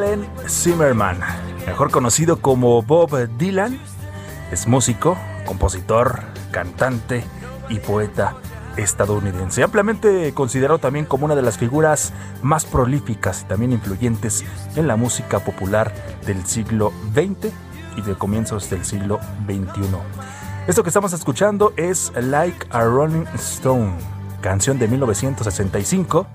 Allen Zimmerman, mejor conocido como Bob Dylan, es músico, compositor, cantante y poeta estadounidense, ampliamente considerado también como una de las figuras más prolíficas y también influyentes en la música popular del siglo XX y de comienzos del siglo XXI. Esto que estamos escuchando es Like a Rolling Stone, canción de 1965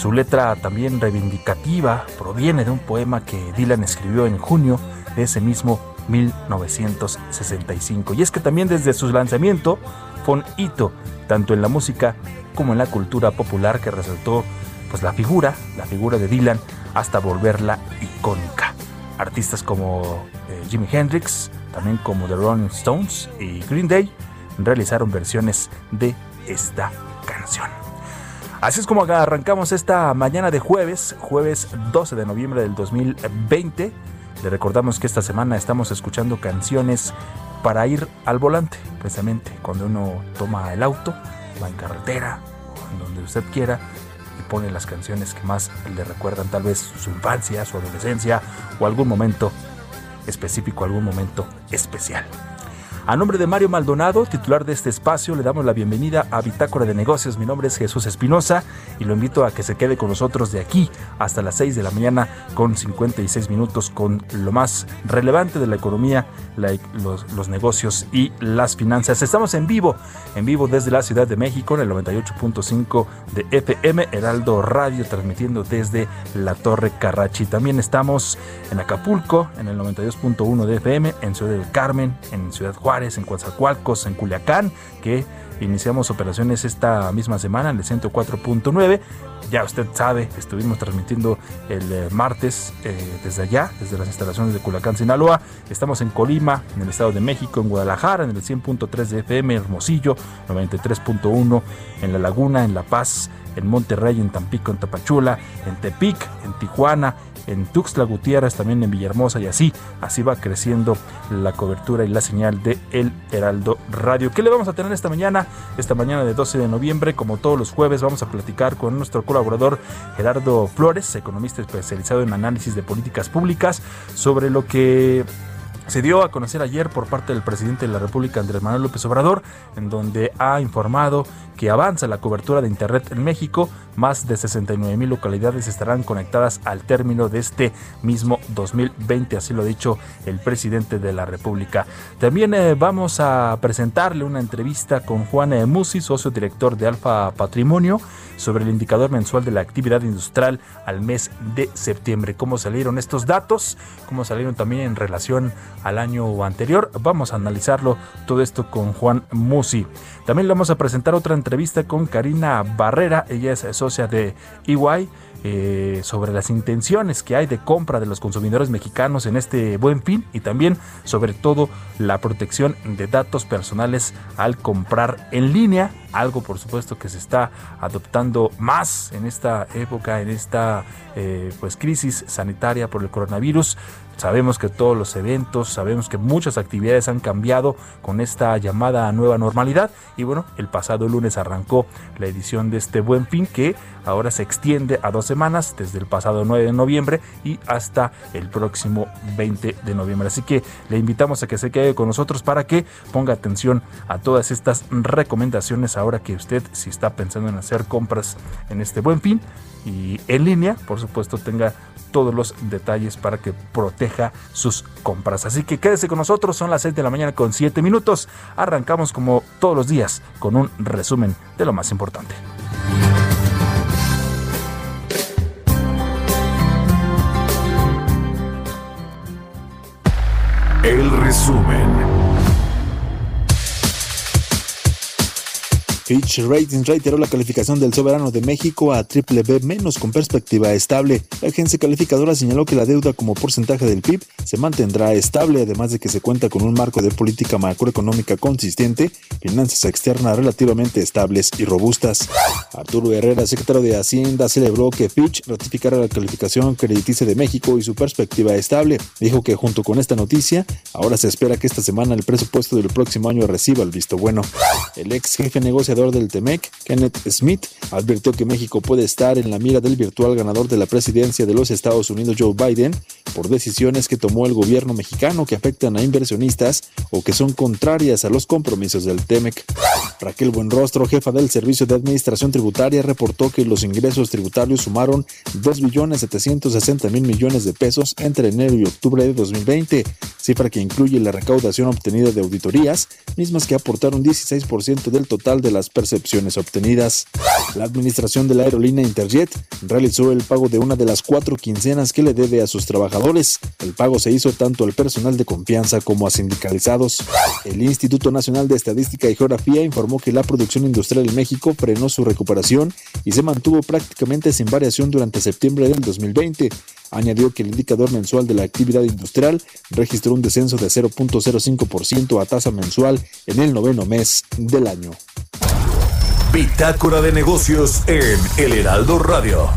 su letra también reivindicativa proviene de un poema que Dylan escribió en junio de ese mismo 1965. Y es que también desde su lanzamiento fue un hito tanto en la música como en la cultura popular que resaltó pues la figura, la figura de Dylan hasta volverla icónica. Artistas como eh, Jimi Hendrix, también como The Rolling Stones y Green Day realizaron versiones de esta canción. Así es como arrancamos esta mañana de jueves, jueves 12 de noviembre del 2020. Le recordamos que esta semana estamos escuchando canciones para ir al volante, precisamente cuando uno toma el auto, va en carretera o en donde usted quiera y pone las canciones que más le recuerdan tal vez su infancia, su adolescencia o algún momento específico, algún momento especial. A nombre de Mario Maldonado, titular de este espacio, le damos la bienvenida a Bitácora de Negocios. Mi nombre es Jesús Espinosa y lo invito a que se quede con nosotros de aquí hasta las 6 de la mañana con 56 minutos con lo más relevante de la economía, los, los negocios y las finanzas. Estamos en vivo, en vivo desde la Ciudad de México en el 98.5 de FM Heraldo Radio, transmitiendo desde la Torre Carrachi. También estamos en Acapulco en el 92.1 de FM, en Ciudad del Carmen, en Ciudad Juárez en Coatzacoalcos, en Culiacán, que iniciamos operaciones esta misma semana en el 104.9. Ya usted sabe, estuvimos transmitiendo el eh, martes eh, desde allá, desde las instalaciones de Culiacán, Sinaloa. Estamos en Colima, en el Estado de México, en Guadalajara, en el 100.3 de FM, Hermosillo, 93.1 en La Laguna, en La Paz, en Monterrey, en Tampico, en Tapachula, en Tepic, en Tijuana, en Tuxtla Gutiérrez, también en Villahermosa y así, así va creciendo la cobertura y la señal de El Heraldo Radio. ¿Qué le vamos a tener esta mañana? Esta mañana de 12 de noviembre, como todos los jueves, vamos a platicar con nuestro colaborador Gerardo Flores, economista especializado en análisis de políticas públicas, sobre lo que se dio a conocer ayer por parte del presidente de la República, Andrés Manuel López Obrador, en donde ha informado que avanza la cobertura de Internet en México. Más de 69 mil localidades estarán conectadas al término de este mismo 2020, así lo ha dicho el presidente de la República. También eh, vamos a presentarle una entrevista con Juan e. Musi, socio director de Alfa Patrimonio, sobre el indicador mensual de la actividad industrial al mes de septiembre. ¿Cómo salieron estos datos? ¿Cómo salieron también en relación al año anterior? Vamos a analizarlo todo esto con Juan Musi. También le vamos a presentar otra entrevista con Karina Barrera, ella es socia de EY eh, sobre las intenciones que hay de compra de los consumidores mexicanos en este buen fin y también sobre todo la protección de datos personales al comprar en línea, algo por supuesto que se está adoptando más en esta época, en esta eh, pues crisis sanitaria por el coronavirus. Sabemos que todos los eventos, sabemos que muchas actividades han cambiado con esta llamada nueva normalidad y bueno, el pasado lunes arrancó la edición de este buen fin que ahora se extiende a dos semanas, desde el pasado 9 de noviembre y hasta el próximo 20 de noviembre. Así que le invitamos a que se quede con nosotros para que ponga atención a todas estas recomendaciones ahora que usted, si está pensando en hacer compras en este buen fin y en línea, por supuesto, tenga todos los detalles para que proteja sus compras. Así que quédese con nosotros, son las 6 de la mañana con 7 minutos. Arrancamos como todos los días con un resumen de lo más importante. El resumen. Fitch Ratings reiteró la calificación del soberano de México a triple B menos con perspectiva estable. La agencia calificadora señaló que la deuda como porcentaje del PIB se mantendrá estable, además de que se cuenta con un marco de política macroeconómica consistente, finanzas externas relativamente estables y robustas. Arturo Herrera, secretario de Hacienda, celebró que Fitch ratificara la calificación crediticia de México y su perspectiva estable. Dijo que junto con esta noticia, ahora se espera que esta semana el presupuesto del próximo año reciba el visto bueno. El ex jefe negociador del TEMEC, Kenneth Smith, advirtió que México puede estar en la mira del virtual ganador de la presidencia de los Estados Unidos, Joe Biden, por decisiones que tomó el gobierno mexicano que afectan a inversionistas o que son contrarias a los compromisos del TEMEC. Raquel Buenrostro, jefa del Servicio de Administración Tributaria, reportó que los ingresos tributarios sumaron 2.760.000 millones de pesos entre enero y octubre de 2020, cifra que incluye la recaudación obtenida de auditorías, mismas que aportaron 16% del total de las percepciones obtenidas. La administración de la aerolínea Interjet realizó el pago de una de las cuatro quincenas que le debe a sus trabajadores. El pago se hizo tanto al personal de confianza como a sindicalizados. El Instituto Nacional de Estadística y Geografía informó que la producción industrial en México frenó su recuperación y se mantuvo prácticamente sin variación durante septiembre del 2020. Añadió que el indicador mensual de la actividad industrial registró un descenso de 0.05% a tasa mensual en el noveno mes del año. Bitácora de negocios en El Heraldo Radio.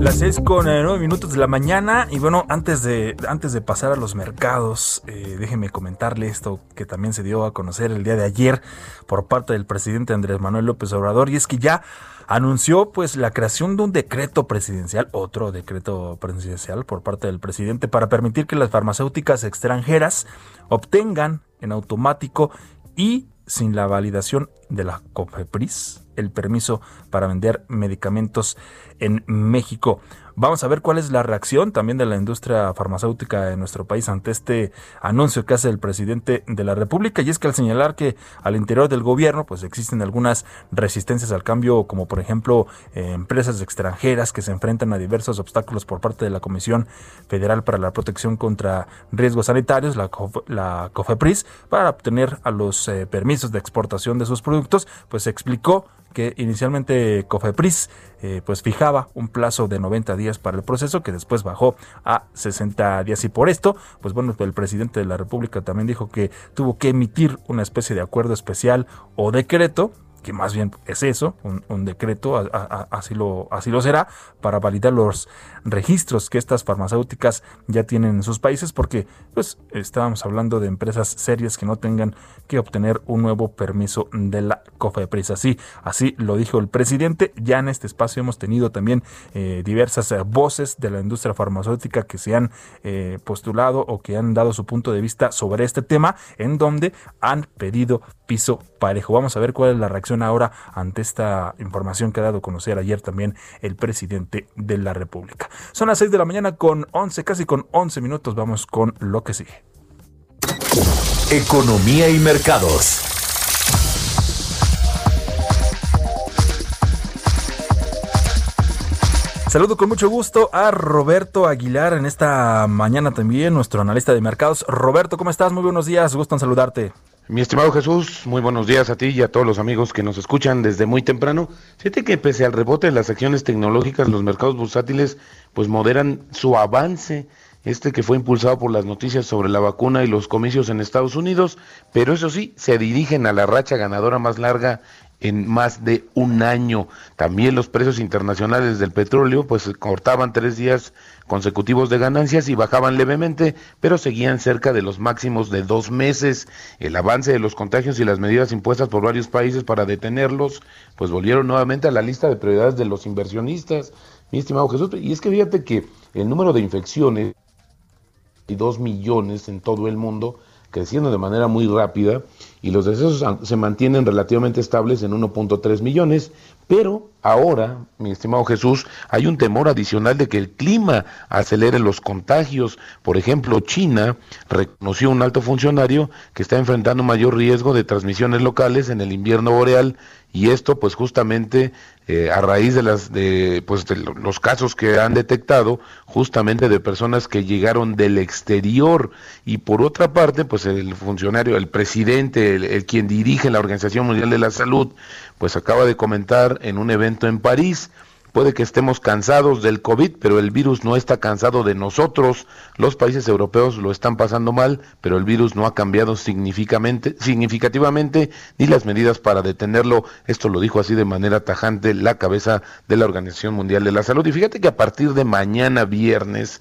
Las seis con eh, nueve minutos de la mañana. Y bueno, antes de, antes de pasar a los mercados, eh, déjeme comentarle esto que también se dio a conocer el día de ayer por parte del presidente Andrés Manuel López Obrador. Y es que ya anunció pues la creación de un decreto presidencial, otro decreto presidencial por parte del presidente para permitir que las farmacéuticas extranjeras obtengan en automático y sin la validación de la COFEPRIS el permiso para vender medicamentos en México. Vamos a ver cuál es la reacción también de la industria farmacéutica en nuestro país ante este anuncio que hace el presidente de la República. Y es que al señalar que al interior del gobierno pues existen algunas resistencias al cambio, como por ejemplo eh, empresas extranjeras que se enfrentan a diversos obstáculos por parte de la Comisión Federal para la Protección contra Riesgos Sanitarios, la, la COFEPRIS, para obtener a los eh, permisos de exportación de sus productos, pues explicó que inicialmente COFEPRIS eh, pues fijaba un plazo de 90 días para el proceso que después bajó a 60 días. Y por esto pues bueno el presidente de la República también dijo que tuvo que emitir una especie de acuerdo especial o decreto que más bien es eso, un, decreto, así, lo, así lo será, para validar los registros que estas farmacéuticas ya tienen en sus países, porque pues estábamos hablando de empresas serias que no tengan que obtener un nuevo permiso de la COFEPRIS. Así, así lo dijo el presidente. Ya en este espacio hemos tenido también eh, diversas voces de la industria farmacéutica que se han eh, postulado o que han dado su punto de vista sobre este tema, en donde han pedido piso parejo. Vamos a ver cuál es la reacción ahora ante esta información que ha dado a conocer ayer también el presidente de la República. Son las 6 de la mañana con 11, casi con 11 minutos. Vamos con lo que sigue. Economía y mercados. Saludo con mucho gusto a Roberto Aguilar en esta mañana también, nuestro analista de mercados. Roberto, ¿cómo estás? Muy buenos días, gusto en saludarte. Mi estimado Jesús, muy buenos días a ti y a todos los amigos que nos escuchan desde muy temprano. Fíjate que pese al rebote de las acciones tecnológicas, los mercados bursátiles pues moderan su avance, este que fue impulsado por las noticias sobre la vacuna y los comicios en Estados Unidos, pero eso sí, se dirigen a la racha ganadora más larga en más de un año. También los precios internacionales del petróleo pues cortaban tres días consecutivos de ganancias y bajaban levemente, pero seguían cerca de los máximos de dos meses. El avance de los contagios y las medidas impuestas por varios países para detenerlos pues volvieron nuevamente a la lista de prioridades de los inversionistas, mi estimado Jesús. Y es que fíjate que el número de infecciones y dos millones en todo el mundo creciendo de manera muy rápida y los decesos se mantienen relativamente estables en 1.3 millones, pero ahora, mi estimado Jesús, hay un temor adicional de que el clima acelere los contagios. Por ejemplo, China reconoció un alto funcionario que está enfrentando mayor riesgo de transmisiones locales en el invierno boreal y esto pues justamente eh, a raíz de las de pues de los casos que han detectado justamente de personas que llegaron del exterior. Y por otra parte pues el funcionario el presidente el quien dirige la Organización Mundial de la Salud pues acaba de comentar en un evento en París Puede que estemos cansados del COVID, pero el virus no está cansado de nosotros. Los países europeos lo están pasando mal, pero el virus no ha cambiado significativamente ni las medidas para detenerlo. Esto lo dijo así de manera tajante la cabeza de la Organización Mundial de la Salud. Y fíjate que a partir de mañana viernes,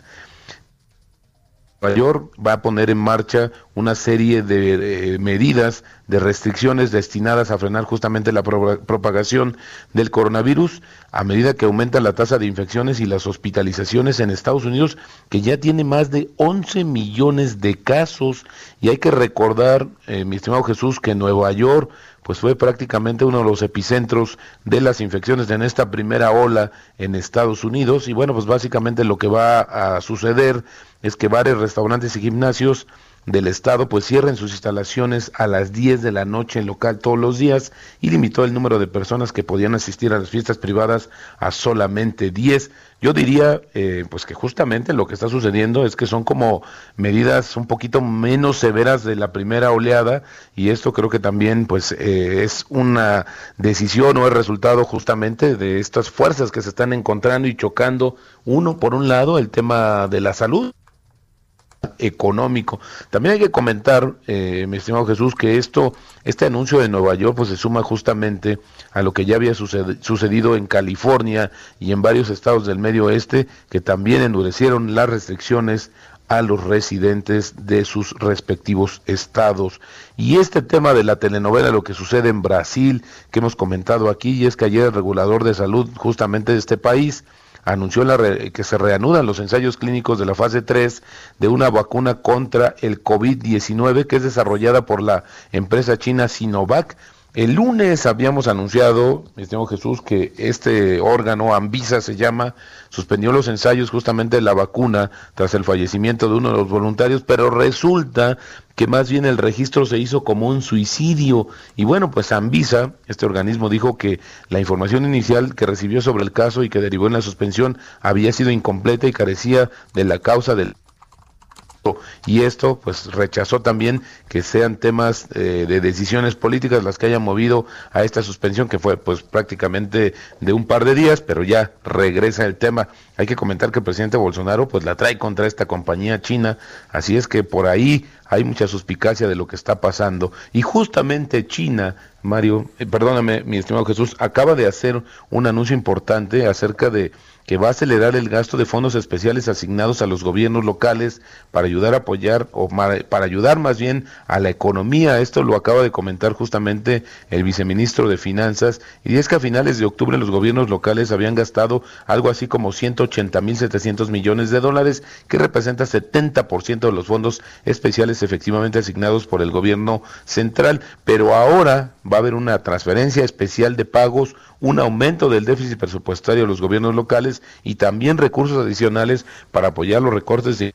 Nueva York va a poner en marcha una serie de medidas, de restricciones destinadas a frenar justamente la propagación del coronavirus a medida que aumenta la tasa de infecciones y las hospitalizaciones en Estados Unidos, que ya tiene más de 11 millones de casos. Y hay que recordar, eh, mi estimado Jesús, que Nueva York pues fue prácticamente uno de los epicentros de las infecciones en esta primera ola en Estados Unidos. Y bueno, pues básicamente lo que va a suceder es que bares, restaurantes y gimnasios del Estado pues cierren sus instalaciones a las 10 de la noche en local todos los días y limitó el número de personas que podían asistir a las fiestas privadas a solamente 10. Yo diría eh, pues que justamente lo que está sucediendo es que son como medidas un poquito menos severas de la primera oleada y esto creo que también pues eh, es una decisión o el resultado justamente de estas fuerzas que se están encontrando y chocando uno por un lado el tema de la salud económico. También hay que comentar, eh, mi estimado Jesús, que esto, este anuncio de Nueva York, pues se suma justamente a lo que ya había sucedido en California y en varios estados del medio oeste, que también endurecieron las restricciones a los residentes de sus respectivos estados. Y este tema de la telenovela, lo que sucede en Brasil, que hemos comentado aquí, y es que ayer el regulador de salud justamente de este país, anunció la que se reanudan los ensayos clínicos de la fase 3 de una vacuna contra el COVID-19 que es desarrollada por la empresa china Sinovac. El lunes habíamos anunciado, mi estimado Jesús, que este órgano, Anvisa se llama, suspendió los ensayos justamente de la vacuna tras el fallecimiento de uno de los voluntarios, pero resulta que más bien el registro se hizo como un suicidio. Y bueno, pues Anvisa, este organismo, dijo que la información inicial que recibió sobre el caso y que derivó en la suspensión había sido incompleta y carecía de la causa del y esto pues rechazó también que sean temas eh, de decisiones políticas las que hayan movido a esta suspensión que fue pues prácticamente de un par de días, pero ya regresa el tema. Hay que comentar que el presidente Bolsonaro pues la trae contra esta compañía china, así es que por ahí hay mucha suspicacia de lo que está pasando. Y justamente China Mario, eh, perdóname, mi estimado Jesús, acaba de hacer un anuncio importante acerca de que va a acelerar el gasto de fondos especiales asignados a los gobiernos locales para ayudar a apoyar o para ayudar más bien a la economía. Esto lo acaba de comentar justamente el viceministro de Finanzas y es que a finales de octubre los gobiernos locales habían gastado algo así como 180 mil 700 millones de dólares, que representa 70% de los fondos especiales efectivamente asignados por el gobierno central, pero ahora va a haber una transferencia especial de pagos un aumento del déficit presupuestario de los gobiernos locales y también recursos adicionales para apoyar los recortes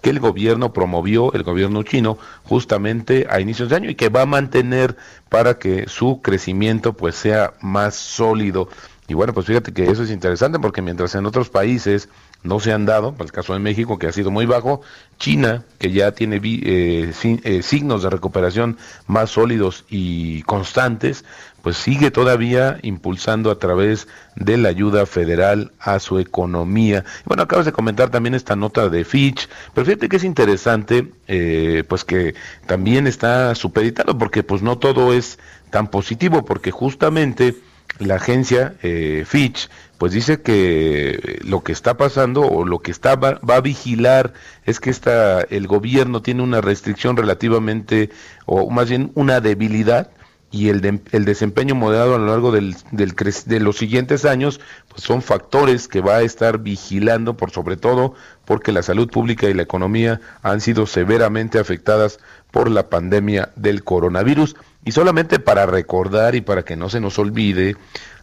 que el gobierno promovió, el gobierno chino, justamente a inicios de año y que va a mantener para que su crecimiento pues sea más sólido. Y bueno, pues fíjate que eso es interesante porque mientras en otros países no se han dado, para el caso de México que ha sido muy bajo, China que ya tiene eh, eh, signos de recuperación más sólidos y constantes, pues sigue todavía impulsando a través de la ayuda federal a su economía. Bueno, acabas de comentar también esta nota de Fitch, pero fíjate que es interesante, eh, pues que también está supeditado, porque pues no todo es tan positivo, porque justamente la agencia eh, Fitch pues dice que lo que está pasando o lo que está va, a vigilar es que esta, el gobierno tiene una restricción relativamente o más bien una debilidad y el, el desempeño moderado a lo largo del, del de los siguientes años pues son factores que va a estar vigilando por sobre todo porque la salud pública y la economía han sido severamente afectadas por la pandemia del coronavirus y solamente para recordar y para que no se nos olvide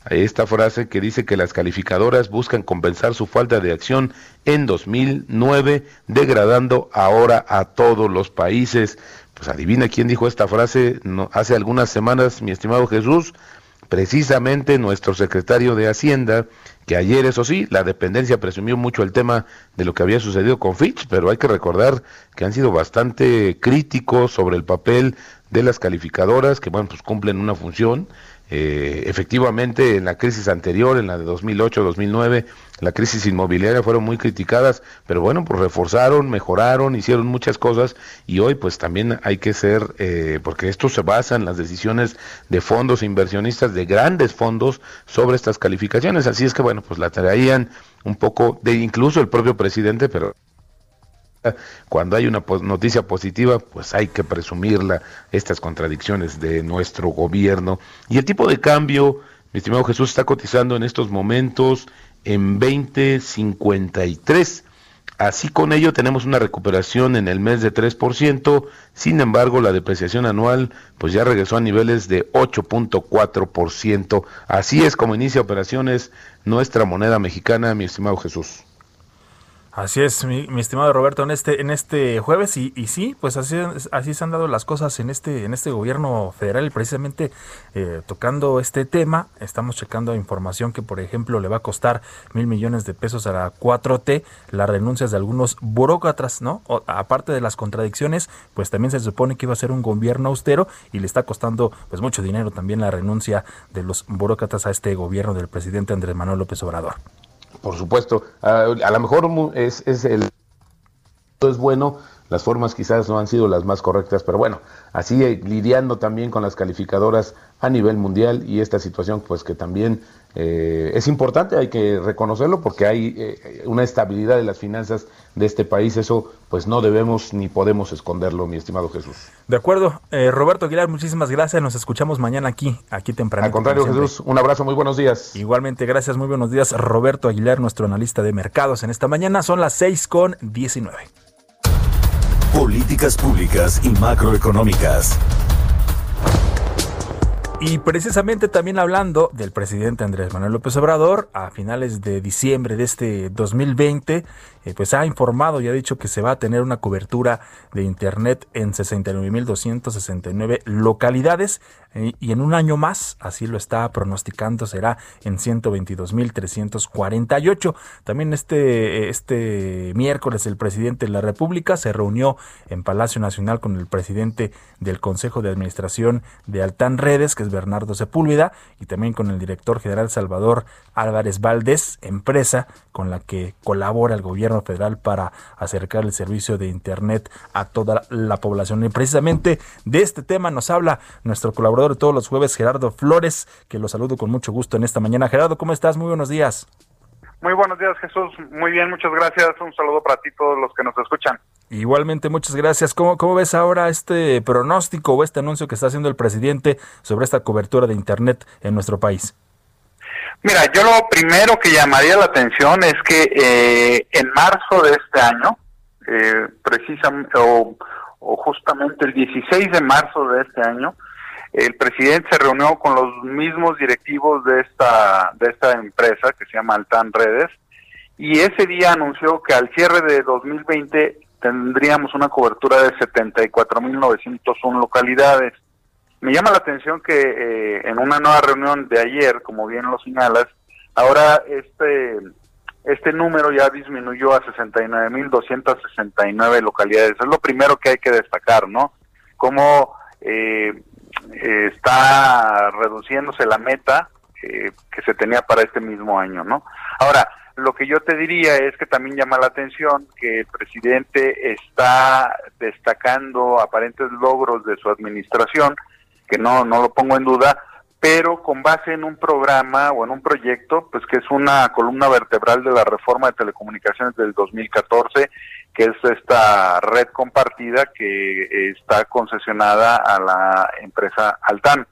esta frase que dice que las calificadoras buscan compensar su falta de acción en 2009 degradando ahora a todos los países. Pues adivina quién dijo esta frase no, hace algunas semanas, mi estimado Jesús, precisamente nuestro secretario de Hacienda, que ayer, eso sí, la dependencia presumió mucho el tema de lo que había sucedido con Fitch, pero hay que recordar que han sido bastante críticos sobre el papel de las calificadoras, que bueno, pues cumplen una función, eh, efectivamente, en la crisis anterior, en la de 2008-2009, la crisis inmobiliaria fueron muy criticadas, pero bueno, pues reforzaron, mejoraron, hicieron muchas cosas y hoy pues también hay que ser, eh, porque esto se basa en las decisiones de fondos inversionistas, de grandes fondos sobre estas calificaciones. Así es que bueno, pues la traían un poco de incluso el propio presidente, pero cuando hay una noticia positiva, pues hay que presumirla, estas contradicciones de nuestro gobierno. Y el tipo de cambio, mi estimado Jesús, está cotizando en estos momentos en 2053. Así con ello tenemos una recuperación en el mes de 3%, sin embargo la depreciación anual pues ya regresó a niveles de 8.4%. Así es como inicia operaciones nuestra moneda mexicana, mi estimado Jesús. Así es, mi, estimado Roberto, en este, en este jueves, y, y sí, pues así, así se han dado las cosas en este, en este gobierno federal, precisamente eh, tocando este tema, estamos checando información que, por ejemplo, le va a costar mil millones de pesos a la 4T, las renuncias de algunos burócratas, ¿no? aparte de las contradicciones, pues también se supone que iba a ser un gobierno austero y le está costando pues mucho dinero también la renuncia de los burócratas a este gobierno del presidente Andrés Manuel López Obrador. Por supuesto, a, a lo mejor es, es el es bueno, las formas quizás no han sido las más correctas, pero bueno, así eh, lidiando también con las calificadoras a nivel mundial y esta situación pues que también eh, es importante, hay que reconocerlo porque hay eh, una estabilidad de las finanzas de este país, eso pues no debemos ni podemos esconderlo, mi estimado Jesús. De acuerdo, Roberto Aguilar, muchísimas gracias, nos escuchamos mañana aquí, aquí temprano. Al contrario, Jesús, un abrazo, muy buenos días. Igualmente, gracias, muy buenos días, Roberto Aguilar, nuestro analista de mercados en esta mañana, son las 6 con 19. Políticas públicas y macroeconómicas. Y precisamente también hablando del presidente Andrés Manuel López Obrador, a finales de diciembre de este 2020, eh, pues ha informado y ha dicho que se va a tener una cobertura de Internet en 69.269 localidades eh, y en un año más, así lo está pronosticando, será en 122.348. También este, este miércoles el presidente de la República se reunió en Palacio Nacional con el presidente del Consejo de Administración de Altán Redes, que Bernardo Sepúlveda, y también con el director general Salvador Álvarez Valdés, empresa con la que colabora el gobierno federal para acercar el servicio de Internet a toda la población. Y precisamente de este tema nos habla nuestro colaborador de todos los jueves, Gerardo Flores, que lo saludo con mucho gusto en esta mañana. Gerardo, ¿cómo estás? Muy buenos días. Muy buenos días, Jesús. Muy bien, muchas gracias. Un saludo para ti, todos los que nos escuchan. Igualmente, muchas gracias. ¿Cómo, ¿Cómo ves ahora este pronóstico o este anuncio que está haciendo el presidente sobre esta cobertura de Internet en nuestro país? Mira, yo lo primero que llamaría la atención es que eh, en marzo de este año, eh, precisamente, o, o justamente el 16 de marzo de este año, el presidente se reunió con los mismos directivos de esta, de esta empresa que se llama Altan Redes y ese día anunció que al cierre de 2020 tendríamos una cobertura de 74.901 localidades. Me llama la atención que eh, en una nueva reunión de ayer, como bien lo señalas, Ahora este este número ya disminuyó a 69.269 localidades. Es lo primero que hay que destacar, ¿no? Cómo eh, está reduciéndose la meta eh, que se tenía para este mismo año, ¿no? Ahora, lo que yo te diría es que también llama la atención que el presidente está destacando aparentes logros de su administración, que no, no lo pongo en duda, pero con base en un programa o en un proyecto, pues que es una columna vertebral de la reforma de telecomunicaciones del 2014, que es esta red compartida que está concesionada a la empresa Altan,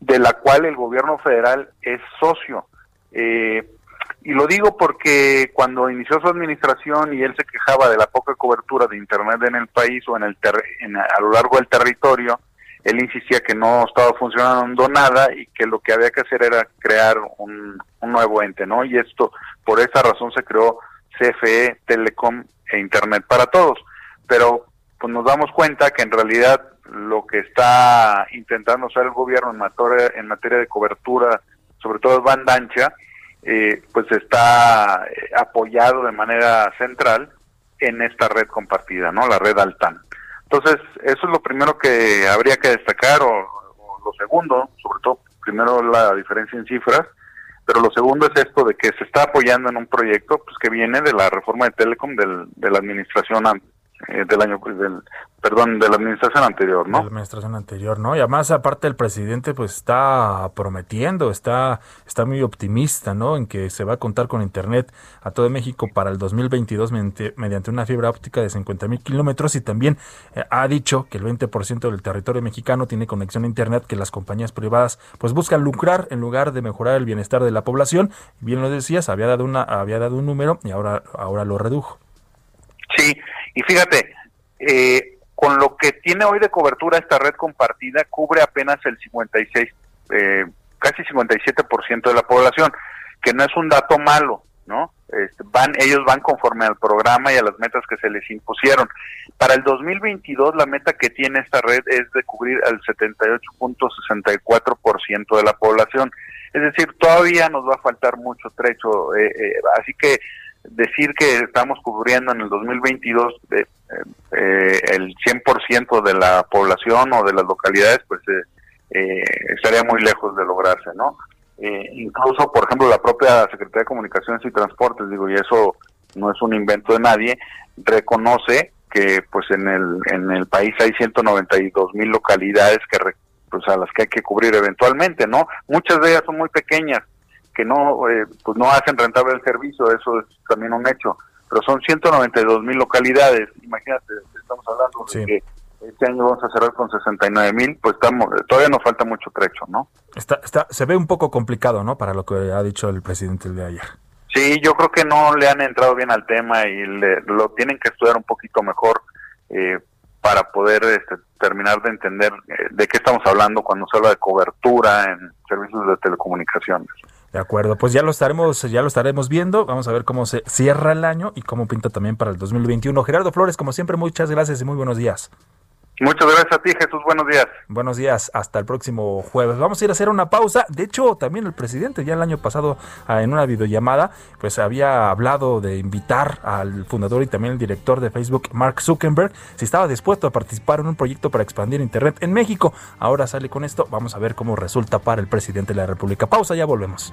de la cual el gobierno federal es socio. Eh, y lo digo porque cuando inició su administración y él se quejaba de la poca cobertura de Internet en el país o en el a lo largo del territorio, él insistía que no estaba funcionando nada y que lo que había que hacer era crear un, nuevo ente, ¿no? Y esto, por esa razón se creó CFE, Telecom e Internet para Todos. Pero pues nos damos cuenta que en realidad lo que está intentando hacer el gobierno en materia, en materia de cobertura, sobre todo banda ancha, eh, pues está eh, apoyado de manera central en esta red compartida, ¿no? La red Altan. Entonces, eso es lo primero que habría que destacar, o, lo segundo, sobre todo, primero la diferencia en cifras, pero lo segundo es esto de que se está apoyando en un proyecto pues que viene de la reforma de Telecom del, de la administración eh, del año del, perdón, de la administración anterior, ¿no? De la administración anterior, ¿no? Y además, aparte, el presidente pues está prometiendo, está, está muy optimista, ¿no? En que se va a contar con Internet a todo México para el 2022 mediante, una fibra óptica de 50 mil kilómetros y también eh, ha dicho que el 20% del territorio mexicano tiene conexión a Internet que las compañías privadas pues buscan lucrar en lugar de mejorar el bienestar de la población. Bien lo decías, había dado, una, había dado un número y ahora, ahora lo redujo. Sí, y fíjate, eh, con lo que tiene hoy de cobertura esta red compartida, cubre apenas el 56, eh, casi 57% de la población, que no es un dato malo, ¿no? Este, van, ellos van conforme al programa y a las metas que se les impusieron. Para el 2022 la meta que tiene esta red es de cubrir al 78.64% de la población. Es decir, todavía nos va a faltar mucho trecho, eh, eh, así que decir que estamos cubriendo en el 2022 eh, eh, el 100% de la población o de las localidades, pues eh, eh, estaría muy lejos de lograrse, ¿no? incluso, por ejemplo, la propia Secretaría de Comunicaciones y Transportes, digo, y eso no es un invento de nadie, reconoce que pues en el en el país hay 192 mil localidades que pues a las que hay que cubrir eventualmente, ¿no? Muchas de ellas son muy pequeñas, que no eh, pues no hacen rentable el servicio, eso es también un hecho, pero son 192 mil localidades, imagínate, estamos hablando de que este año vamos a cerrar con 69 mil, pues estamos, todavía nos falta mucho trecho, ¿no? Está, está, se ve un poco complicado, ¿no? Para lo que ha dicho el presidente el de ayer. Sí, yo creo que no le han entrado bien al tema y lo tienen que estudiar un poquito mejor eh, para poder este, terminar de entender eh, de qué estamos hablando cuando se habla de cobertura en servicios de telecomunicaciones. De acuerdo, pues ya lo estaremos, ya lo estaremos viendo. Vamos a ver cómo se cierra el año y cómo pinta también para el 2021. Gerardo Flores, como siempre, muchas gracias y muy buenos días. Muchas gracias a ti, Jesús. Buenos días. Buenos días. Hasta el próximo jueves. Vamos a ir a hacer una pausa. De hecho, también el presidente ya el año pasado ah, en una videollamada, pues había hablado de invitar al fundador y también el director de Facebook, Mark Zuckerberg, si estaba dispuesto a participar en un proyecto para expandir Internet en México. Ahora sale con esto. Vamos a ver cómo resulta para el presidente de la República. Pausa, ya volvemos.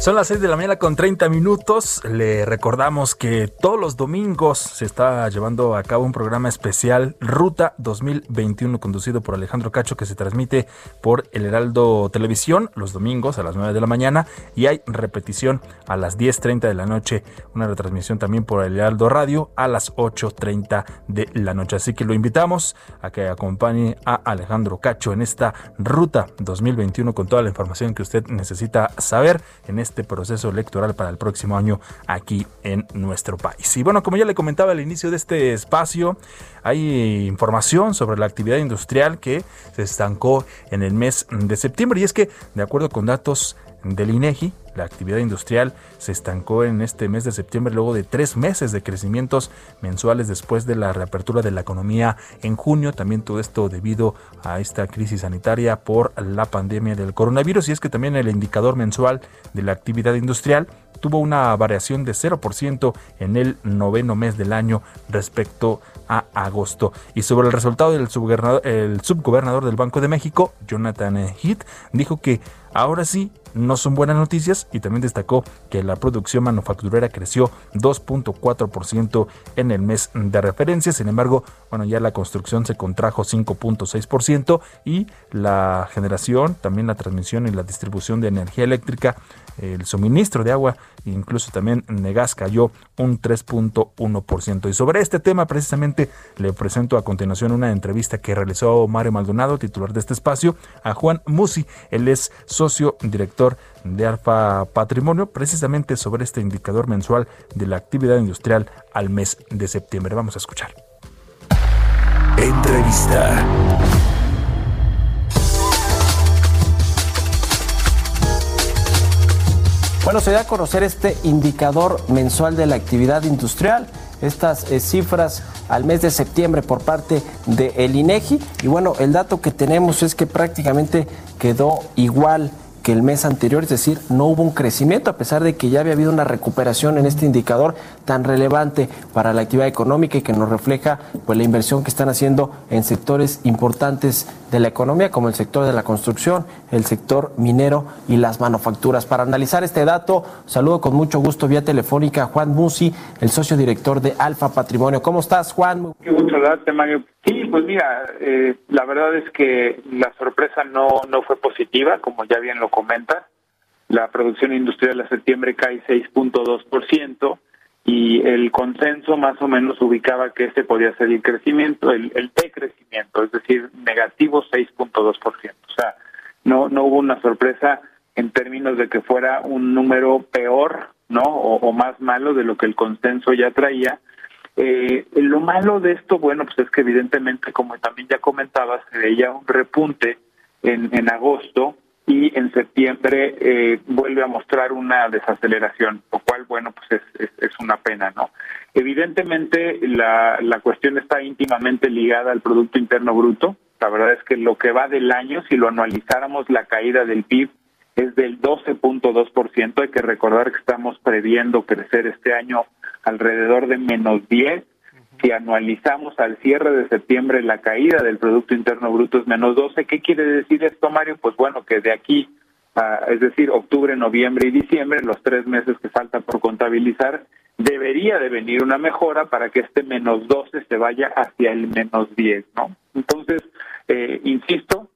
Son las 6 de la mañana con 30 minutos. Le recordamos que todos los domingos se está llevando a cabo un programa especial Ruta 2021 conducido por Alejandro Cacho que se transmite por El Heraldo Televisión los domingos a las 9 de la mañana y hay repetición a las 10.30 de la noche. Una retransmisión también por El Heraldo Radio a las 8.30 de la noche. Así que lo invitamos a que acompañe a Alejandro Cacho en esta Ruta 2021 con toda la información que usted necesita saber en este proceso electoral para el próximo año aquí en nuestro país. Y bueno, como ya le comentaba al inicio de este espacio, hay información sobre la actividad industrial que se estancó en el mes de septiembre y es que, de acuerdo con datos del INEGI, la actividad industrial se estancó en este mes de septiembre luego de tres meses de crecimientos mensuales después de la reapertura de la economía en junio. También todo esto debido a esta crisis sanitaria por la pandemia del coronavirus. Y es que también el indicador mensual de la actividad industrial tuvo una variación de 0% en el noveno mes del año respecto a agosto. Y sobre el resultado del subgobernador, el subgobernador del Banco de México, Jonathan Heath, dijo que ahora sí no son buenas noticias y también destacó que la producción manufacturera creció 2.4% en el mes de referencia. Sin embargo, bueno, ya la construcción se contrajo 5.6% y la generación, también la transmisión y la distribución de energía eléctrica el suministro de agua, incluso también Negas cayó un 3.1%. Y sobre este tema precisamente le presento a continuación una entrevista que realizó Mario Maldonado, titular de este espacio, a Juan Musi. Él es socio director de Alfa Patrimonio, precisamente sobre este indicador mensual de la actividad industrial al mes de septiembre. Vamos a escuchar. Entrevista. Bueno, se da a conocer este indicador mensual de la actividad industrial, estas eh, cifras al mes de septiembre por parte del el INEGI. Y bueno, el dato que tenemos es que prácticamente quedó igual que el mes anterior, es decir, no hubo un crecimiento a pesar de que ya había habido una recuperación en este indicador tan relevante para la actividad económica y que nos refleja pues la inversión que están haciendo en sectores importantes de la economía como el sector de la construcción, el sector minero y las manufacturas. Para analizar este dato, saludo con mucho gusto vía telefónica a Juan Musi, el socio director de Alfa Patrimonio. ¿Cómo estás, Juan? Qué gusto saludarte, Mario. Sí, pues mira, eh, la verdad es que la sorpresa no, no fue positiva, como ya bien lo comentas. La producción industrial a septiembre cae 6.2% y el consenso más o menos ubicaba que este podía ser el crecimiento, el, el decrecimiento, es decir, negativo 6.2%. O sea, no, no hubo una sorpresa en términos de que fuera un número peor, ¿no? O, más malo de lo que el consenso ya traía. Eh, lo malo de esto, bueno, pues es que evidentemente, como también ya comentaba, se veía un repunte en, en agosto y en septiembre eh, vuelve a mostrar una desaceleración, lo cual, bueno, pues es, es, una pena, ¿no? Evidentemente, la, la cuestión está íntimamente ligada al Producto Interno Bruto. La verdad es que lo que va del año, si lo analizáramos, la caída del PIB es del 12.2%. Hay que recordar que estamos previendo crecer este año alrededor de menos 10 si anualizamos al cierre de septiembre la caída del Producto Interno Bruto es menos 12, ¿qué quiere decir esto, Mario? Pues bueno, que de aquí, a, es decir, octubre, noviembre y diciembre, los tres meses que faltan por contabilizar, debería de venir una mejora para que este menos 12 se vaya hacia el menos 10, ¿no? Entonces, eh, insisto,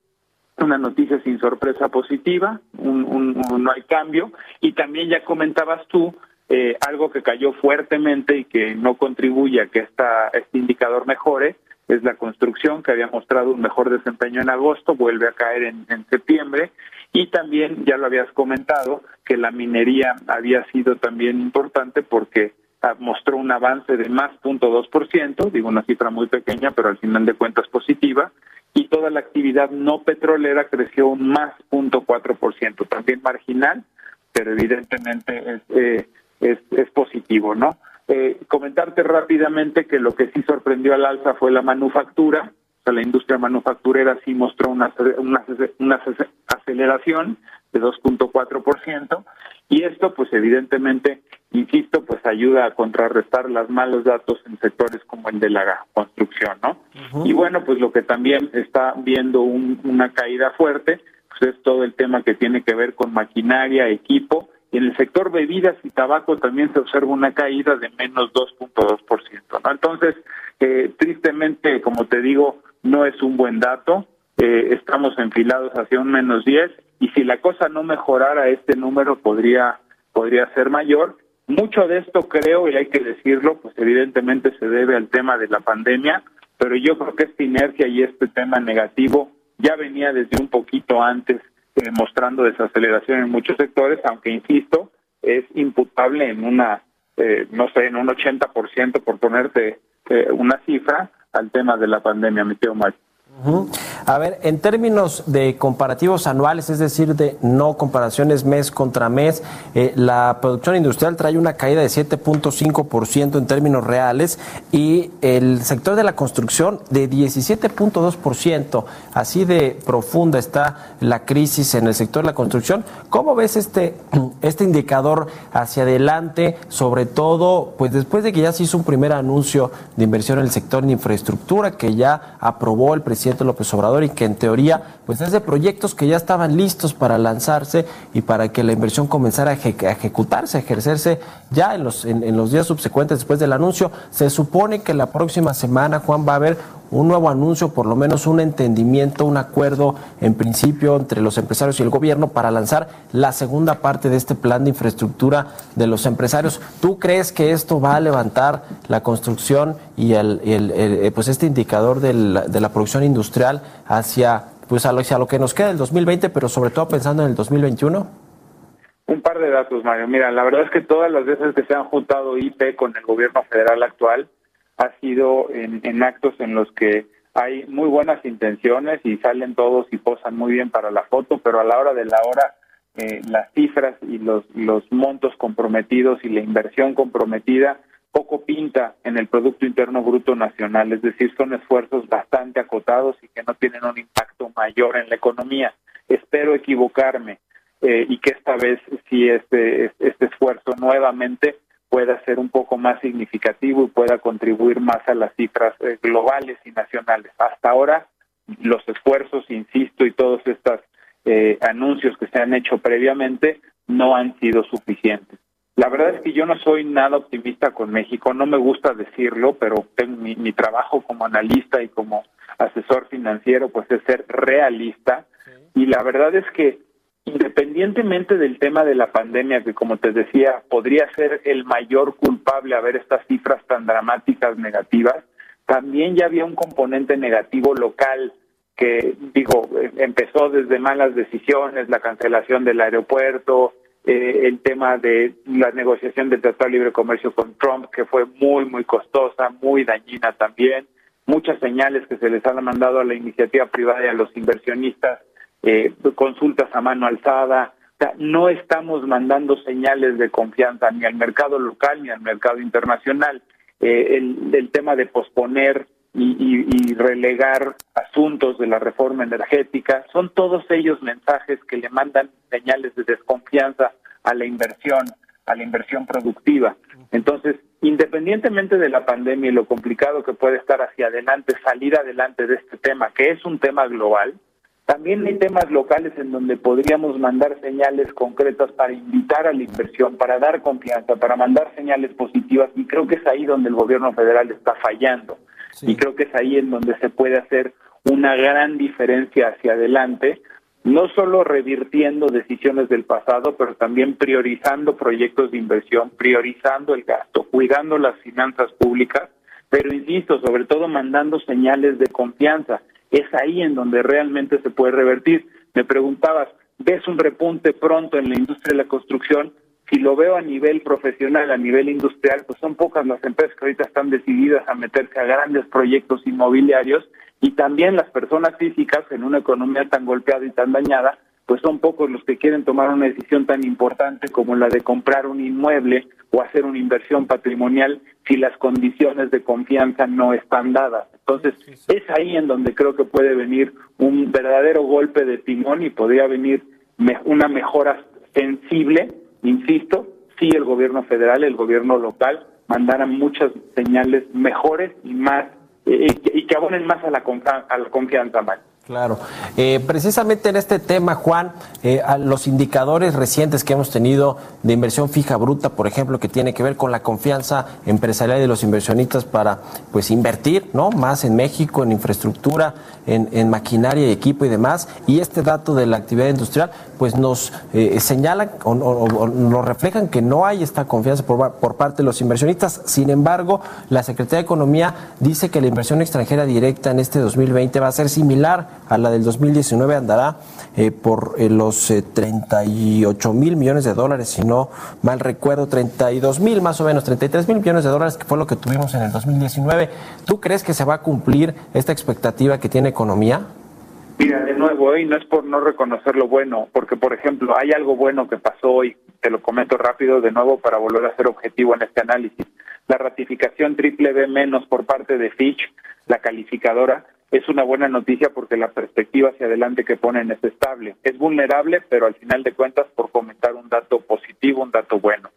una noticia sin sorpresa positiva, un, un, no hay cambio, y también ya comentabas tú, eh, algo que cayó fuertemente y que no contribuye a que esta, este indicador mejore es la construcción, que había mostrado un mejor desempeño en agosto, vuelve a caer en, en septiembre, y también, ya lo habías comentado, que la minería había sido también importante porque ah, mostró un avance de más 0.2%, digo una cifra muy pequeña, pero al final de cuentas positiva, y toda la actividad no petrolera creció un más 0.4%, también marginal, pero evidentemente es, eh, es, es positivo, ¿no? Eh, comentarte rápidamente que lo que sí sorprendió al alza fue la manufactura, o sea, la industria manufacturera sí mostró una, una, una aceleración de 2.4%, y esto, pues evidentemente, insisto, pues ayuda a contrarrestar los malos datos en sectores como el de la construcción, ¿no? Y bueno, pues lo que también está viendo un, una caída fuerte, pues es todo el tema que tiene que ver con maquinaria, equipo en el sector bebidas y tabaco también se observa una caída de menos 2.2%. ¿no? Entonces, eh, tristemente, como te digo, no es un buen dato. Eh, estamos enfilados hacia un menos 10 y si la cosa no mejorara, este número podría, podría ser mayor. Mucho de esto creo, y hay que decirlo, pues evidentemente se debe al tema de la pandemia, pero yo creo que esta inercia y este tema negativo ya venía desde un poquito antes eh, mostrando desaceleración en muchos sectores, aunque insisto, es imputable en una, eh, no sé, en un 80% por ponerte eh, una cifra al tema de la pandemia, mi tío Mario. A ver, en términos de comparativos anuales, es decir, de no comparaciones mes contra mes, eh, la producción industrial trae una caída de 7.5% en términos reales y el sector de la construcción de 17.2%. Así de profunda está la crisis en el sector de la construcción. ¿Cómo ves este, este indicador hacia adelante, sobre todo pues después de que ya se hizo un primer anuncio de inversión en el sector de infraestructura que ya aprobó el presidente? López Obrador y que en teoría pues es de proyectos que ya estaban listos para lanzarse y para que la inversión comenzara a, ejecutarse, a ejercerse ya en los, en, los días subsecuentes después del anuncio. Se supone que la próxima semana, Juan, va a haber un nuevo anuncio, por lo menos un entendimiento, un acuerdo en principio entre los empresarios y el gobierno para lanzar la segunda parte de este plan de infraestructura de los empresarios. ¿Tú crees que esto va a levantar la construcción y el, eh, pues este indicador de la producción industrial hacia pues a lo, hacia lo que nos queda el 2020, pero sobre todo pensando en el 2021? Un par de datos, Mario. Mira, la verdad es que todas las veces que se han juntado IP con el gobierno federal actual, ha sido en, actos en los que hay muy buenas intenciones y salen todos y posan muy bien para la foto, pero a la hora de la hora eh, las cifras y los, los montos comprometidos y la inversión comprometida poco pinta en el Producto Interno Bruto Nacional, es decir, son esfuerzos bastante acotados y que no tienen un impacto mayor en la economía. Espero equivocarme eh, y que esta vez sí este, este esfuerzo nuevamente pueda ser un poco más significativo y pueda contribuir más a las cifras eh, globales y nacionales. Hasta ahora, los esfuerzos, insisto, y todos estos eh, anuncios que se han hecho previamente no han sido suficientes. La verdad es que yo no soy nada optimista con México, no me gusta decirlo, pero mi, mi trabajo como analista y como asesor financiero pues es ser realista y la verdad es que independientemente del tema de la pandemia, que como te decía, podría ser el mayor culpable a ver estas cifras tan dramáticas negativas, también ya había un componente negativo local que, digo, empezó desde malas decisiones, la cancelación del aeropuerto, eh, el tema de la negociación del Tratado de Libre Comercio con Trump, que fue muy, muy costosa, muy dañina también, muchas señales que se les han mandado a la iniciativa privada y a los inversionistas eh, consultas a mano alzada. no estamos mandando señales de confianza ni al mercado local ni al mercado internacional. Eh, el, tema de posponer y, relegar asuntos de la reforma energética, son todos ellos mensajes que le mandan señales de desconfianza a la inversión, a la inversión productiva. Entonces, independientemente de la pandemia y lo complicado que puede estar hacia adelante, salir adelante de este tema, que es un tema global, también hay temas locales en donde podríamos mandar señales concretas para invitar a la inversión, para dar confianza, para mandar señales positivas y creo que es ahí donde el gobierno federal está fallando. Y creo que es ahí en donde se puede hacer una gran diferencia hacia adelante, no solo revirtiendo decisiones del pasado, pero también priorizando proyectos de inversión, priorizando el gasto, cuidando las finanzas públicas, pero insisto, sobre todo mandando señales de confianza es ahí en donde realmente se puede revertir. Me preguntabas, ¿ves un repunte pronto en la industria de la construcción? Si lo veo a nivel profesional, a nivel industrial, pues son pocas las empresas que ahorita están decididas a meterse a grandes proyectos inmobiliarios y también las personas físicas en una economía tan golpeada y tan dañada, pues son pocos los que quieren tomar una decisión tan importante como la de comprar un inmueble o hacer una inversión patrimonial si las condiciones de confianza no están dadas. Entonces, es ahí en donde creo que puede venir un verdadero golpe de timón y podría venir una mejora sensible, insisto, si el gobierno federal, el gobierno local mandaran muchas señales mejores y más eh, y que abonen más a la, a la confianza, Claro. Eh, precisamente en este tema, Juan, eh, los indicadores recientes que hemos tenido de inversión fija bruta, por ejemplo, que tiene que ver con la confianza empresarial de los inversionistas para pues invertir ¿no? más en México, en infraestructura, en, maquinaria y equipo y demás, y este dato de la actividad industrial, pues nos eh, señalan o, nos reflejan que no hay esta confianza por, por parte de los inversionistas. Sin embargo, la Secretaría de Economía dice que la inversión extranjera directa en este 2020 va a ser similar a la del 2019 andará eh, por eh, los 38 eh, mil millones de dólares, si no mal recuerdo, 32 mil más o menos, 33 mil millones de dólares, que fue lo que tuvimos en el 2019. ¿Tú crees que se va a cumplir esta expectativa que tiene economía? Mira, de nuevo, y no es por no reconocer lo bueno, porque por ejemplo, hay algo bueno que pasó hoy, te lo comento rápido de nuevo para volver a ser objetivo en este análisis. La ratificación triple B menos por parte de Fitch, la calificadora, es una buena noticia porque la perspectiva hacia adelante que ponen es estable. Es vulnerable, pero al final de cuentas, por comentar un dato positivo, un dato bueno.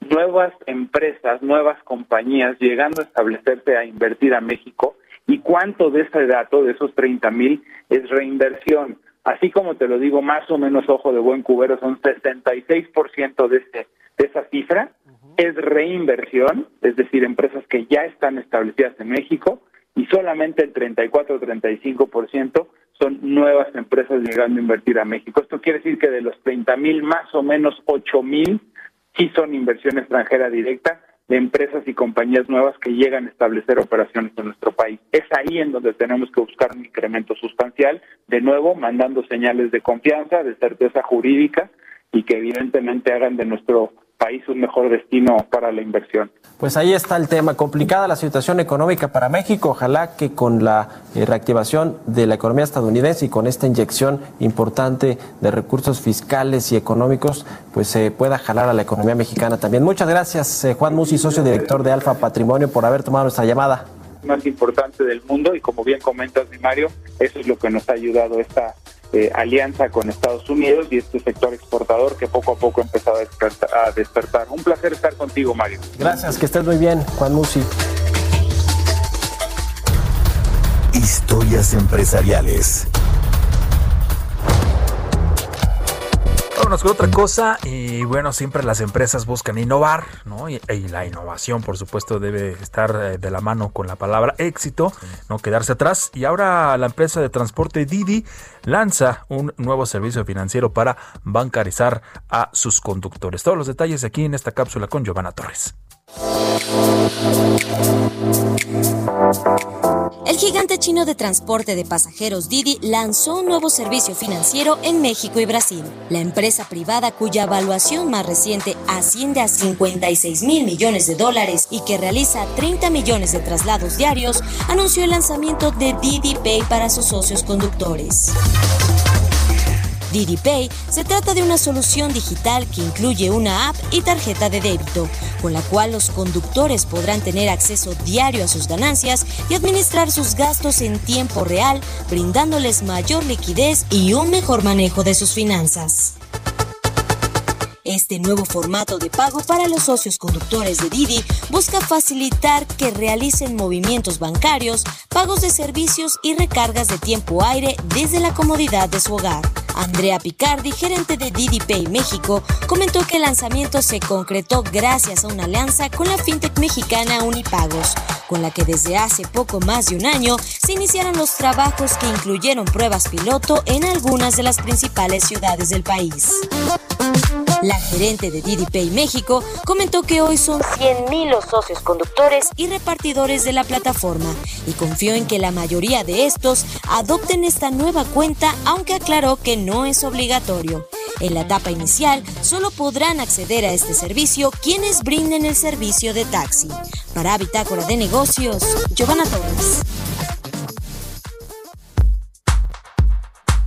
Nuevas empresas, nuevas compañías llegando a establecerse a invertir a México y cuánto de ese dato, de esos 30 mil, es reinversión. Así como te lo digo, más o menos ojo de buen cubero, son 66% de, ese, de esa cifra, es reinversión, es decir, empresas que ya están establecidas en México, y solamente el 34 o 35% son nuevas empresas llegando a invertir a México. Esto quiere decir que de los 30 mil, más o menos 8 mil sí son inversión extranjera directa de empresas y compañías nuevas que llegan a establecer operaciones en nuestro país. Es ahí en donde tenemos que buscar un incremento sustancial, de nuevo mandando señales de confianza, de certeza jurídica y que evidentemente hagan de nuestro país un mejor destino para la inversión. Pues ahí está el tema. Complicada la situación económica para México. Ojalá que con la eh, reactivación de la economía estadounidense y con esta inyección importante de recursos fiscales y económicos, pues se pueda jalar a la economía mexicana también. Muchas gracias, eh, Juan Musi, socio director de Alfa Patrimonio, por haber tomado nuestra llamada. Más importante del mundo y como bien comentas, Mario, eso es lo que nos ha ayudado esta eh, alianza con Estados Unidos y este sector exportador que poco a poco ha empezado a despertar, Un placer estar contigo, Mario. Gracias, que estés muy bien, Juan Musi. Historias empresariales. Vámonos con otra cosa. Y bueno, siempre las empresas buscan innovar, ¿no? Y, la innovación, por supuesto, debe estar eh, de la mano con la palabra éxito, no quedarse atrás. Y ahora la empresa de transporte Didi lanza un nuevo servicio financiero para bancarizar a sus conductores. Todos los detalles aquí en esta cápsula con Giovanna Torres. El gigante chino de transporte de pasajeros Didi lanzó un nuevo servicio financiero en México y Brasil. La empresa privada cuya evaluación más reciente asciende a 56 mil millones de dólares y que realiza 30 millones de traslados diarios, anunció el lanzamiento de Didi Pay para sus socios conductores. Didi Pay se trata de una solución digital que incluye una app y tarjeta de débito, con la cual los conductores podrán tener acceso diario a sus ganancias y administrar sus gastos en tiempo real, brindándoles mayor liquidez y un mejor manejo de sus finanzas. Este nuevo formato de pago para los socios conductores de Didi busca facilitar que realicen movimientos bancarios, pagos de servicios y recargas de tiempo aire desde la comodidad de su hogar. Andrea Picardi, gerente de Didi Pay México, comentó que el lanzamiento se concretó gracias a una alianza con la fintech mexicana Unipagos, con la que desde hace poco más de un año se iniciaron los trabajos que incluyeron pruebas piloto en algunas de las principales ciudades del país. La gerente de Didi Pay México comentó que hoy son 100.000 los socios conductores y repartidores de la plataforma y confió en que la mayoría de estos adopten esta nueva cuenta, aunque aclaró que no es obligatorio. En la etapa inicial, solo podrán acceder a este servicio quienes brinden el servicio de taxi. Para Bitácora de Negocios, Giovanna Torres.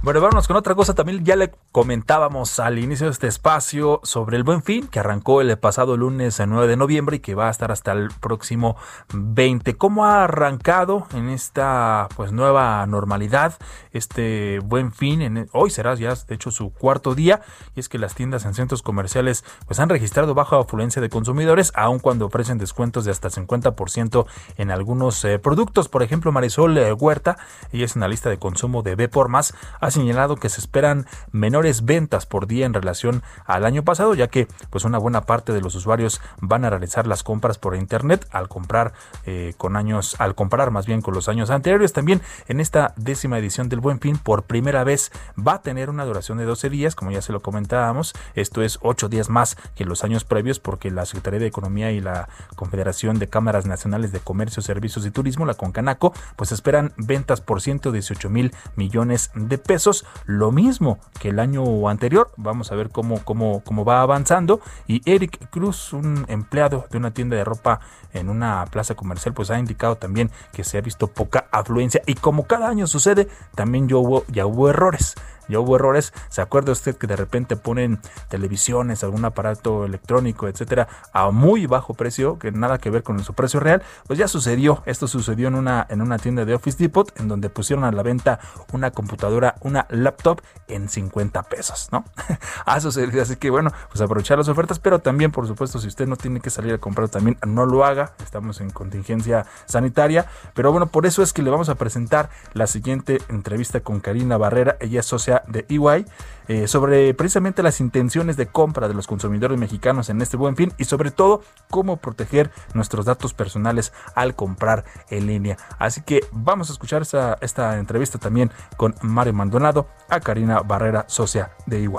Bueno, vámonos con otra cosa. También ya le comentábamos al inicio de este espacio sobre el Buen Fin, que arrancó el pasado lunes 9 de noviembre y que va a estar hasta el próximo 20. ¿Cómo ha arrancado en esta pues nueva normalidad este Buen Fin? En, hoy será ya, de hecho, su cuarto día. Y es que las tiendas en centros comerciales pues han registrado baja afluencia de consumidores, aun cuando ofrecen descuentos de hasta 50% en algunos eh, productos. Por ejemplo, Marisol eh, Huerta, ella es analista de consumo de B por Más, señalado que se esperan menores ventas por día en relación al año pasado, ya que pues una buena parte de los usuarios van a realizar las compras por internet al comprar eh, con años, al comparar más bien con los años anteriores. También en esta décima edición del Buen Fin, por primera vez va a tener una duración de 12 días, como ya se lo comentábamos. Esto es 8 días más que los años previos, porque la Secretaría de Economía y la Confederación de Cámaras Nacionales de Comercio, Servicios y Turismo, la Concanaco, pues esperan ventas por 118 mil millones de pesos lo mismo que el año anterior. Vamos a ver cómo, cómo, cómo va avanzando. Y Eric Cruz, un empleado de una tienda de ropa en una plaza comercial, pues ha indicado también que se ha visto poca afluencia. Y como cada año sucede, también ya hubo, ya hubo errores ya hubo errores. ¿Se acuerda usted que de repente ponen televisiones, algún aparato electrónico, etcétera, a muy bajo precio, que nada que ver con su precio real? Pues ya sucedió. Esto sucedió en una, en una tienda de Office Depot, en donde pusieron a la venta una computadora, una laptop en 50 pesos, ¿no? ha sucedido. Así que bueno, pues aprovechar las ofertas, pero también, por supuesto, si usted no tiene que salir a comprar también, no lo haga. Estamos en contingencia sanitaria. Pero bueno, por eso es que le vamos a presentar la siguiente entrevista con Karina Barrera. Ella es socia de EY eh, sobre precisamente las intenciones de compra de los consumidores mexicanos en este buen fin y sobre todo cómo proteger nuestros datos personales al comprar en línea. Así que vamos a escuchar esta, esta entrevista también con Mario Maldonado a Karina Barrera, socia de EY.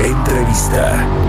Entrevista.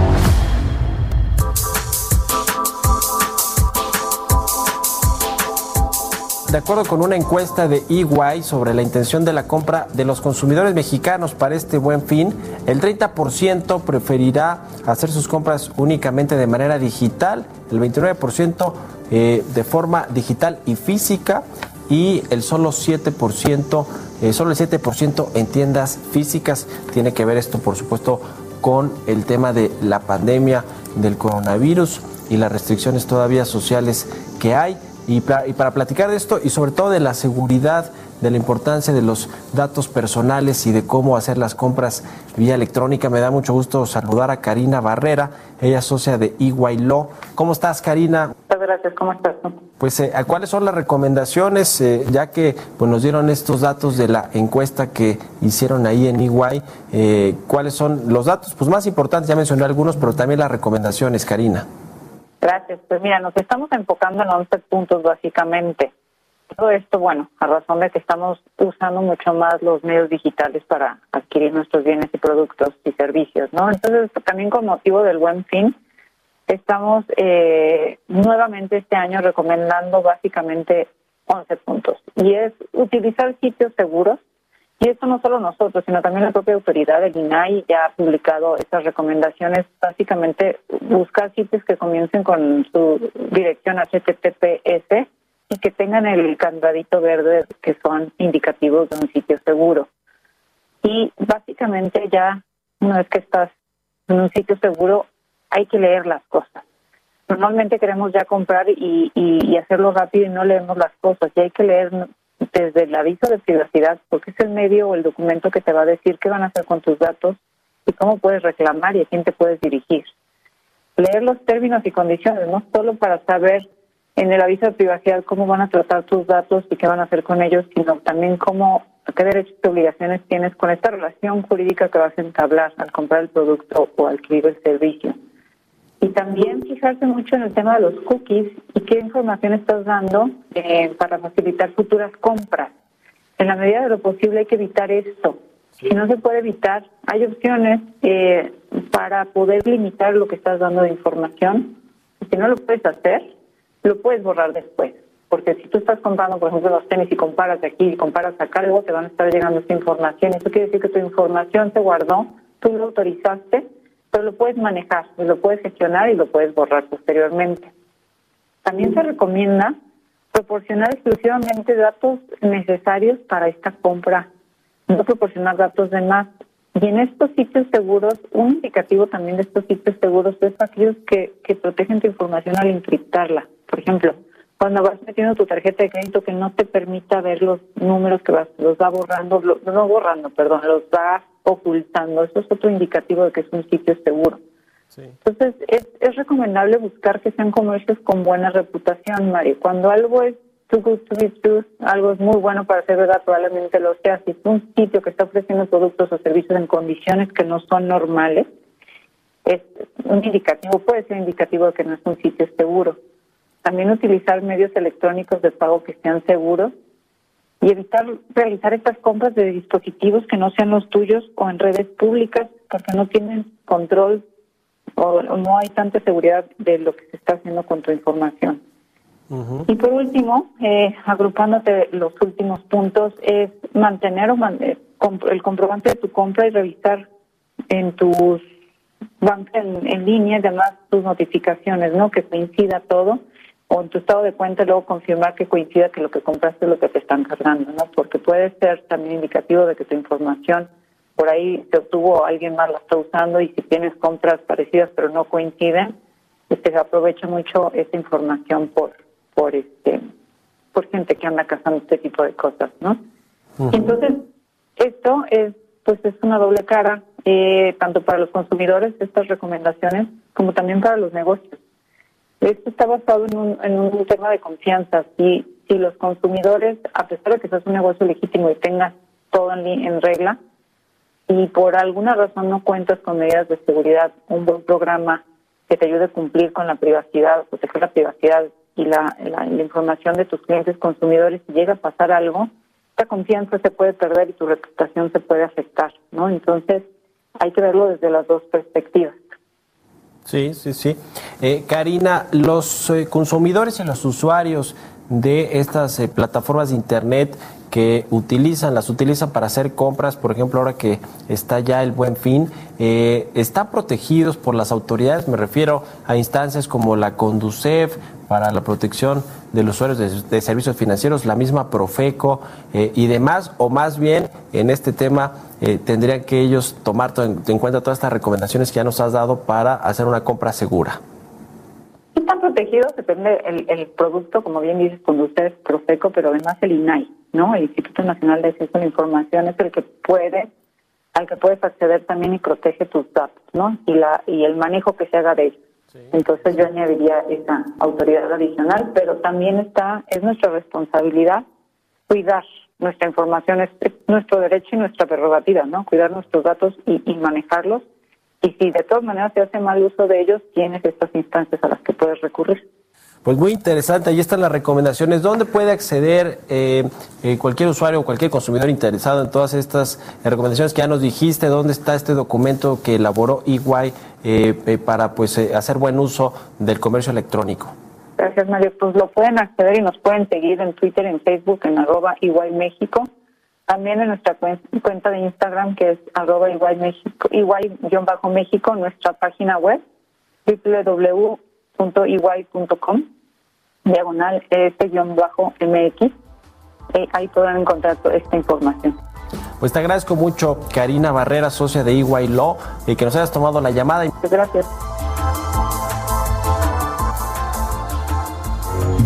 De acuerdo con una encuesta de EY sobre la intención de la compra de los consumidores mexicanos para este buen fin, el 30% preferirá hacer sus compras únicamente de manera digital, el 29% eh, de forma digital y física y el solo 7%, eh, solo el 7% en tiendas físicas. Tiene que ver esto, por supuesto, con el tema de la pandemia del coronavirus y las restricciones todavía sociales que hay. Y para, platicar de esto y sobre todo de la seguridad, de la importancia de los datos personales y de cómo hacer las compras vía electrónica, me da mucho gusto saludar a Karina Barrera, ella es socia de EY Law. ¿Cómo estás, Karina? Muchas gracias, ¿cómo estás? Pues, eh, ¿cuáles son las recomendaciones? Eh, ya que pues, nos dieron estos datos de la encuesta que hicieron ahí en EY, eh, ¿cuáles son los datos pues, más importantes? Ya mencioné algunos, pero también las recomendaciones, Karina. Gracias. Pues mira, nos estamos enfocando en 11 puntos básicamente. Todo esto, bueno, a razón de que estamos usando mucho más los medios digitales para adquirir nuestros bienes y productos y servicios, ¿no? Entonces, también con motivo del buen fin, estamos eh, nuevamente este año recomendando básicamente 11 puntos. Y es utilizar sitios seguros, y esto no solo nosotros, sino también la propia autoridad del INAI ya ha publicado estas recomendaciones. Básicamente, buscar sitios que comiencen con su dirección HTTPS y que tengan el candadito verde que son indicativos de un sitio seguro. Y básicamente ya una vez que estás en un sitio seguro, hay que leer las cosas. Normalmente queremos ya comprar y, y, y hacerlo rápido y no leemos las cosas. Y hay que leer desde el aviso de privacidad, porque es el medio o el documento que te va a decir qué van a hacer con tus datos y cómo puedes reclamar y a quién te puedes dirigir. Leer los términos y condiciones, no solo para saber en el aviso de privacidad cómo van a tratar tus datos y qué van a hacer con ellos, sino también cómo, qué derechos y obligaciones tienes con esta relación jurídica que vas a entablar al comprar el producto o adquirir el servicio. Y también fijarse mucho en el tema de los cookies y qué información estás dando eh, para facilitar futuras compras. En la medida de lo posible hay que evitar esto. Si no se puede evitar, hay opciones eh, para poder limitar lo que estás dando de información. Si no lo puedes hacer, lo puedes borrar después. Porque si tú estás comprando, por ejemplo, los tenis y comparas de aquí y comparas acá, luego te van a estar llegando esta información. Eso quiere decir que tu información se guardó, tú lo autorizaste pero lo puedes manejar, lo puedes gestionar y lo puedes borrar posteriormente. También se recomienda proporcionar exclusivamente datos necesarios para esta compra no proporcionar datos de más. Y en estos sitios seguros, un indicativo también de estos sitios seguros es aquellos que, que protegen tu información al encriptarla. Por ejemplo, cuando vas metiendo tu tarjeta de crédito que no te permita ver los números que vas, los va borrando, no borrando, perdón, los va ocultando. Eso es otro indicativo de que es un sitio seguro. Entonces, es, es recomendable buscar que sean comercios con buena reputación, Mari. Cuando algo es too good to be true, algo es muy bueno para ser verdad, probablemente lo sea. Si es un sitio que está ofreciendo productos o servicios en condiciones que no son normales, es un indicativo, puede ser indicativo de que no es un sitio seguro. También utilizar medios electrónicos de pago que sean seguros y evitar realizar estas compras de dispositivos que no sean los tuyos o en redes públicas porque no tienen control o, no hay tanta seguridad de lo que se está haciendo con tu información. Y por último, eh, agrupándote los últimos puntos, es mantener o el comprobante de tu compra y revisar en tus bancos en, en línea, además tus notificaciones, ¿no? Que coincida todo o en tu estado de cuenta luego confirmar que coincida que lo que compraste es lo que te están cargando, ¿no? Porque puede ser también indicativo de que tu información por ahí se obtuvo, alguien más la está usando y si tienes compras parecidas pero no coinciden, este, se aprovecha mucho esa información por por este por gente que anda cazando este tipo de cosas, ¿no? Entonces, esto es pues es una doble cara, eh, tanto para los consumidores, estas recomendaciones, como también para los negocios. Esto está basado en un, en un tema de confianza. Si, si los consumidores, a pesar de que seas un negocio legítimo y tengas todo en, en regla, y por alguna razón no cuentas con medidas de seguridad, un buen programa que te ayude a cumplir con la privacidad, proteger la privacidad y la, información de tus clientes consumidores, si llega a pasar algo, esta confianza se puede perder y tu reputación se puede afectar, ¿no? Entonces, hay que verlo desde las dos perspectivas. Sí, sí, sí. Eh, Karina, los eh, consumidores y los usuarios de estas eh, plataformas de Internet que utilizan, las utilizan para hacer compras, por ejemplo, ahora que está ya el buen fin, están protegidos por las autoridades, me refiero a instancias como la Conducef para la protección de los usuarios de, servicios financieros, la misma Profeco y demás, o más bien en este tema eh, tendrían que ellos tomar en, cuenta todas estas recomendaciones que ya nos has dado para hacer una compra segura? Están protegidos, depende el, producto, como bien dices, cuando ustedes Profeco, pero además el INAI, ¿no? El Instituto Nacional de Acceso a la Información es el que puede, al que puedes acceder también y protege tus datos, ¿no? Y la y el manejo que se haga de ellos. Entonces yo añadiría esa autoridad adicional, pero también está, es nuestra responsabilidad cuidar nuestra información es, nuestro derecho y nuestra prerrogativa, ¿no? Cuidar nuestros datos y, manejarlos. Y si de todas maneras se hace mal uso de ellos, tienes estas instancias a las que puedes recurrir. Pues muy interesante, ahí están las recomendaciones. ¿Dónde puede acceder eh, eh, cualquier usuario o cualquier consumidor interesado en todas estas recomendaciones que ya nos dijiste? ¿Dónde está este documento que elaboró EY eh, para pues hacer buen uso del comercio electrónico? Gracias, Mario. Pues lo pueden acceder y nos pueden seguir en Twitter, en Facebook, en arroba igual México. También en nuestra cuenta de Instagram, que es arroba igual México, igual-méxico, nuestra página web, www.igual.com, diagonal s-mx. Eh, ahí podrán encontrar toda esta información. Pues te agradezco mucho, Karina Barrera, socia de EY Law, y que nos hayas tomado la llamada. Gracias.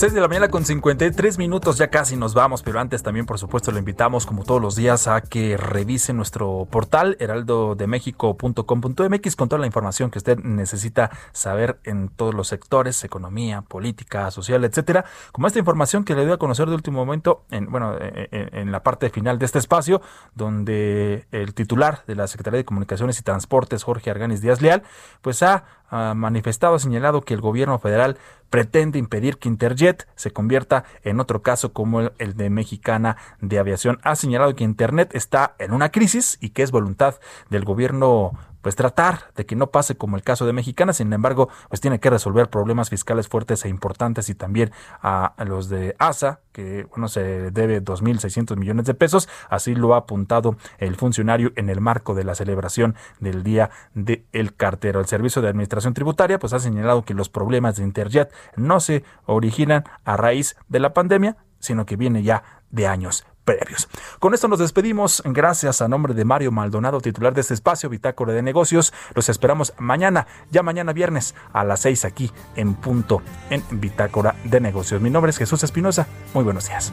6 de la mañana con 53 minutos, ya casi nos vamos, pero antes también por supuesto lo invitamos como todos los días a que revise nuestro portal heraldodemexico.com.mx con toda la información que usted necesita saber en todos los sectores, economía, política, social, etcétera, como esta información que le doy a conocer de último momento en bueno, en, la parte final de este espacio donde el titular de la Secretaría de Comunicaciones y Transportes, Jorge Arganis Díaz Leal, pues ha ha manifestado, ha señalado que el gobierno federal pretende impedir que Interjet se convierta en otro caso como el de Mexicana de Aviación. Ha señalado que Internet está en una crisis y que es voluntad del gobierno pues tratar de que no pase como el caso de Mexicana, sin embargo, pues tiene que resolver problemas fiscales fuertes e importantes y también a los de ASA, que bueno, se debe 2.600 millones de pesos, así lo ha apuntado el funcionario en el marco de la celebración del Día del el Cartero. El Servicio de Administración Tributaria pues ha señalado que los problemas de Interjet no se originan a raíz de la pandemia, sino que viene ya de años previos. Con esto nos despedimos. Gracias a nombre de Mario Maldonado, titular de este espacio, Bitácora de Negocios. Los esperamos mañana, ya mañana viernes a las 6 aquí en punto en Bitácora de Negocios. Mi nombre es Jesús Espinosa. Muy buenos días.